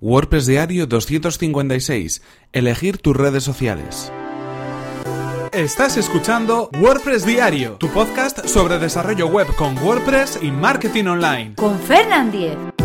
WordPress Diario 256. Elegir tus redes sociales. Estás escuchando WordPress Diario, tu podcast sobre desarrollo web con WordPress y marketing online. Con Fernand Diez.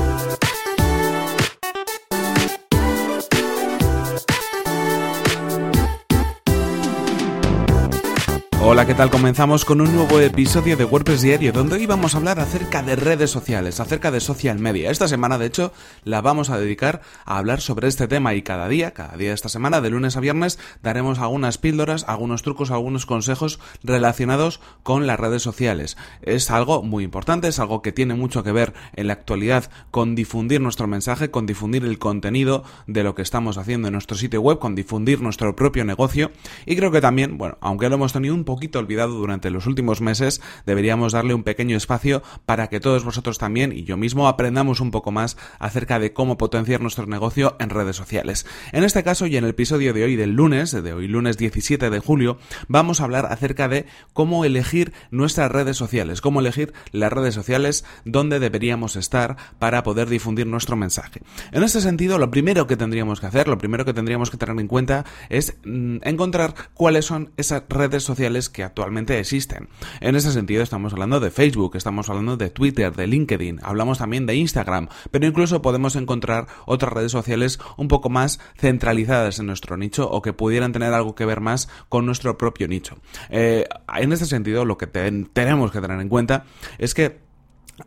Hola, ¿qué tal? Comenzamos con un nuevo episodio de WordPress Diario, donde hoy vamos a hablar acerca de redes sociales, acerca de social media. Esta semana, de hecho, la vamos a dedicar a hablar sobre este tema y cada día, cada día de esta semana, de lunes a viernes, daremos algunas píldoras, algunos trucos, algunos consejos relacionados con las redes sociales. Es algo muy importante, es algo que tiene mucho que ver en la actualidad con difundir nuestro mensaje, con difundir el contenido de lo que estamos haciendo en nuestro sitio web, con difundir nuestro propio negocio y creo que también, bueno, aunque lo hemos tenido un poquito olvidado durante los últimos meses, deberíamos darle un pequeño espacio para que todos vosotros también y yo mismo aprendamos un poco más acerca de cómo potenciar nuestro negocio en redes sociales. En este caso y en el episodio de hoy del lunes, de hoy lunes 17 de julio, vamos a hablar acerca de cómo elegir nuestras redes sociales, cómo elegir las redes sociales donde deberíamos estar para poder difundir nuestro mensaje. En este sentido, lo primero que tendríamos que hacer, lo primero que tendríamos que tener en cuenta es mm, encontrar cuáles son esas redes sociales que actualmente existen. En ese sentido estamos hablando de Facebook, estamos hablando de Twitter, de LinkedIn, hablamos también de Instagram, pero incluso podemos encontrar otras redes sociales un poco más centralizadas en nuestro nicho o que pudieran tener algo que ver más con nuestro propio nicho. Eh, en este sentido, lo que tenemos que tener en cuenta es que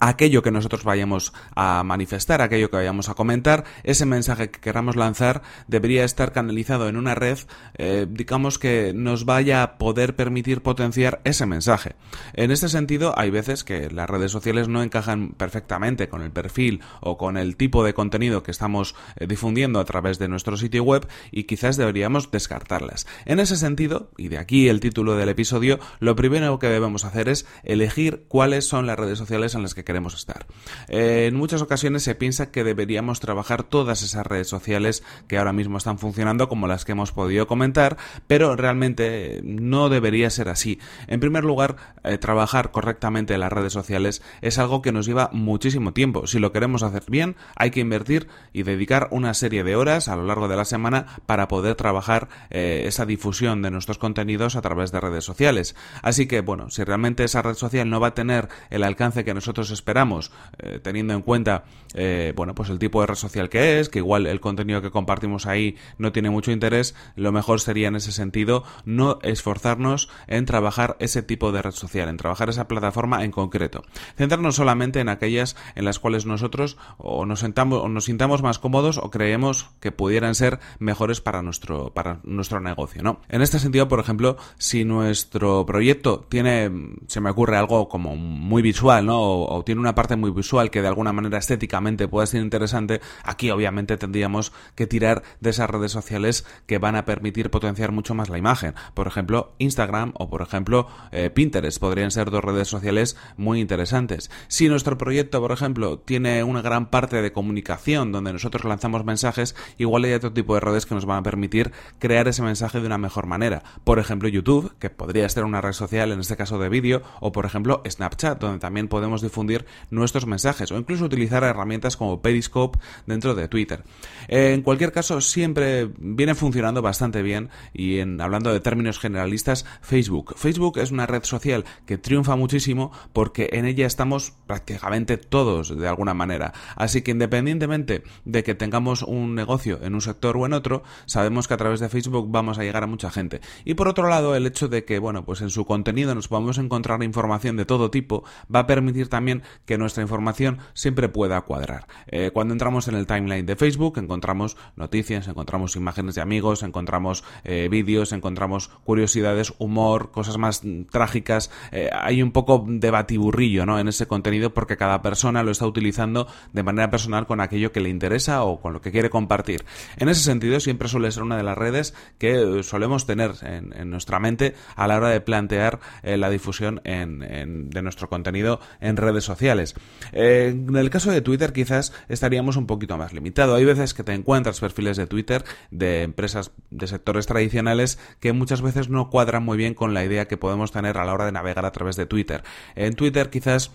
aquello que nosotros vayamos a manifestar, aquello que vayamos a comentar, ese mensaje que queramos lanzar debería estar canalizado en una red, eh, digamos que nos vaya a poder permitir potenciar ese mensaje. En este sentido, hay veces que las redes sociales no encajan perfectamente con el perfil o con el tipo de contenido que estamos eh, difundiendo a través de nuestro sitio web y quizás deberíamos descartarlas. En ese sentido, y de aquí el título del episodio, lo primero que debemos hacer es elegir cuáles son las redes sociales en las que queremos estar. Eh, en muchas ocasiones se piensa que deberíamos trabajar todas esas redes sociales que ahora mismo están funcionando como las que hemos podido comentar, pero realmente no debería ser así. En primer lugar, eh, trabajar correctamente en las redes sociales es algo que nos lleva muchísimo tiempo. Si lo queremos hacer bien, hay que invertir y dedicar una serie de horas a lo largo de la semana para poder trabajar eh, esa difusión de nuestros contenidos a través de redes sociales. Así que, bueno, si realmente esa red social no va a tener el alcance que nosotros esperamos, eh, teniendo en cuenta, eh, bueno, pues el tipo de red social que es, que igual el contenido que compartimos ahí no tiene mucho interés, lo mejor sería en ese sentido no esforzarnos en trabajar ese tipo de red social, en trabajar esa plataforma en concreto. Centrarnos solamente en aquellas en las cuales nosotros o nos sentamos o nos sintamos más cómodos o creemos que pudieran ser mejores para nuestro para nuestro negocio, ¿no? En este sentido, por ejemplo, si nuestro proyecto tiene se me ocurre algo como muy visual, ¿no? O, tiene una parte muy visual que de alguna manera estéticamente pueda ser interesante, aquí obviamente tendríamos que tirar de esas redes sociales que van a permitir potenciar mucho más la imagen. Por ejemplo, Instagram o por ejemplo eh, Pinterest podrían ser dos redes sociales muy interesantes. Si nuestro proyecto, por ejemplo, tiene una gran parte de comunicación donde nosotros lanzamos mensajes, igual hay otro tipo de redes que nos van a permitir crear ese mensaje de una mejor manera. Por ejemplo, YouTube, que podría ser una red social en este caso de vídeo, o por ejemplo Snapchat, donde también podemos difundir nuestros mensajes o incluso utilizar herramientas como Periscope dentro de Twitter. En cualquier caso, siempre viene funcionando bastante bien y en, hablando de términos generalistas, Facebook. Facebook es una red social que triunfa muchísimo porque en ella estamos prácticamente todos de alguna manera. Así que independientemente de que tengamos un negocio en un sector o en otro, sabemos que a través de Facebook vamos a llegar a mucha gente. Y por otro lado, el hecho de que, bueno, pues en su contenido nos podamos encontrar información de todo tipo, va a permitir también que nuestra información siempre pueda cuadrar. Eh, cuando entramos en el timeline de Facebook encontramos noticias, encontramos imágenes de amigos, encontramos eh, vídeos, encontramos curiosidades, humor, cosas más trágicas. Eh, hay un poco de batiburrillo ¿no? en ese contenido porque cada persona lo está utilizando de manera personal con aquello que le interesa o con lo que quiere compartir. En ese sentido siempre suele ser una de las redes que solemos tener en, nuestra mente a la hora de plantear la difusión de nuestro contenido en redes sociales eh, en el caso de Twitter quizás estaríamos un poquito más limitado. Hay veces que te encuentras perfiles de Twitter de empresas de sectores tradicionales que muchas veces no cuadran muy bien con la idea que podemos tener a la hora de navegar a través de Twitter. En Twitter quizás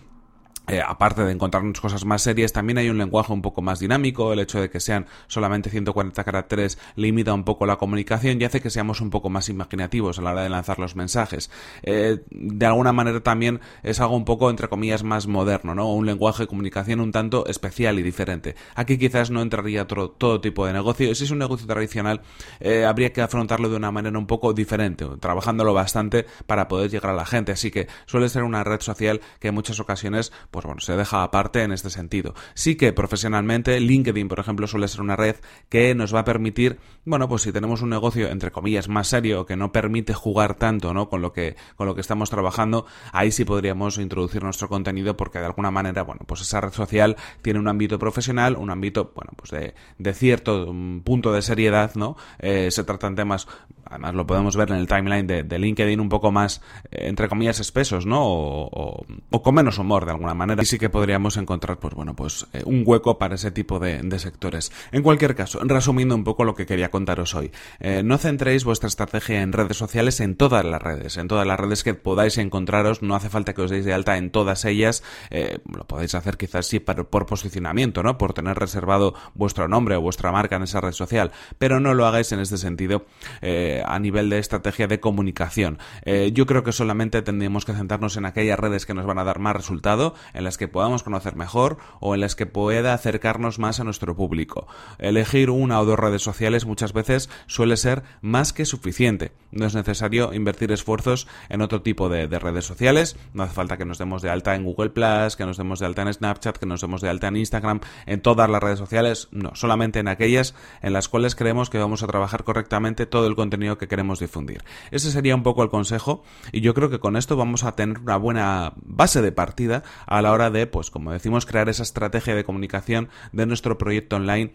eh, aparte de encontrarnos cosas más serias, también hay un lenguaje un poco más dinámico. El hecho de que sean solamente 140 caracteres limita un poco la comunicación y hace que seamos un poco más imaginativos a la hora de lanzar los mensajes. Eh, de alguna manera también es algo un poco, entre comillas, más moderno, ¿no? Un lenguaje de comunicación un tanto especial y diferente. Aquí quizás no entraría todo, tipo de negocio. Si es un negocio tradicional, eh, habría que afrontarlo de una manera un poco diferente, trabajándolo bastante para poder llegar a la gente. Así que suele ser una red social que en muchas ocasiones, bueno, se deja aparte en este sentido. Sí que profesionalmente LinkedIn, por ejemplo, suele ser una red que nos va a permitir, bueno, pues si tenemos un negocio entre comillas más serio que no permite jugar tanto, ¿no? con lo que con lo que estamos trabajando, ahí sí podríamos introducir nuestro contenido porque de alguna manera, bueno, pues esa red social tiene un ámbito profesional, un ámbito, bueno, pues de, de cierto mm, punto de seriedad, ¿no? Eh, se tratan temas, además lo podemos ver en el timeline de, LinkedIn un poco más, eh, entre comillas, espesos, ¿no? O, con menos humor de alguna manera. Y sí que podríamos encontrar, pues bueno, pues eh, un hueco para ese tipo de, sectores. En cualquier caso, resumiendo un poco lo que quería contaros hoy, eh, no centréis vuestra estrategia en redes sociales en todas las redes, en todas las redes que podáis encontraros, no hace falta que os deis de alta en todas ellas, lo podéis hacer quizás sí por, por posicionamiento, ¿no? Por tener reservado vuestro nombre o vuestra marca en esa red social, pero no lo hagáis en este sentido a nivel de estrategia de comunicación. yo creo que solamente tendríamos que centrarnos en aquellas redes que nos van a dar más resultado, en las que podamos conocer mejor o en las que pueda acercarnos más a nuestro público. Elegir una o dos redes sociales muchas veces suele ser más que suficiente. No es necesario invertir esfuerzos en otro tipo de, redes sociales. No hace falta que nos demos de alta en Google Plus, que nos demos de alta en Snapchat, que nos demos de alta en Instagram, en todas las redes sociales. No, solamente en aquellas en las cuales creemos que vamos a trabajar correctamente todo el contenido que queremos difundir. Ese sería un poco el consejo y yo creo que con esto vamos a tener una buena base de partida a la hora de, pues como decimos, crear esa estrategia de comunicación de nuestro proyecto online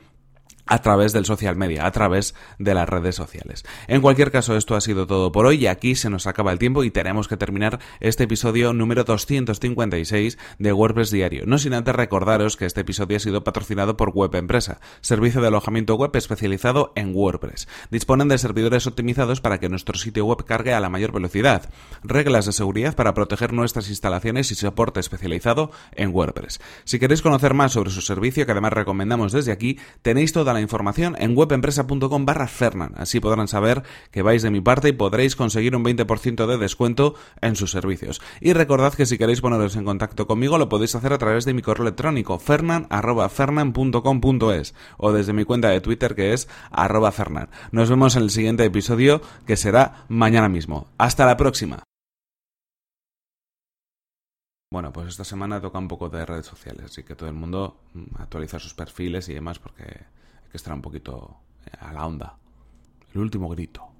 a través del social media, a través de las redes sociales. En cualquier caso, esto ha sido todo por hoy y aquí se nos acaba el tiempo y tenemos que terminar este episodio número 256 de WordPress Diario. No sin antes recordaros que este episodio ha sido patrocinado por Web Empresa, servicio de alojamiento web especializado en WordPress. Disponen de servidores optimizados para que nuestro sitio web cargue a la mayor velocidad, reglas de seguridad para proteger nuestras instalaciones y soporte especializado en WordPress. Si queréis conocer más sobre su servicio, que además recomendamos desde aquí, tenéis toda la información en webempresa.com barra Fernan. Así podrán saber que vais de mi parte y podréis conseguir un 20% de descuento en sus servicios. Y recordad que si queréis poneros en contacto conmigo lo podéis hacer a través de mi correo electrónico fernan.fernan.com.es o desde mi cuenta de Twitter que es arroba fernan. Nos vemos en el siguiente episodio que será mañana mismo. Hasta la próxima. Bueno, pues esta semana toca un poco de redes sociales, así que todo el mundo mm, actualiza sus perfiles y demás porque que estará un poquito a la onda. El último grito.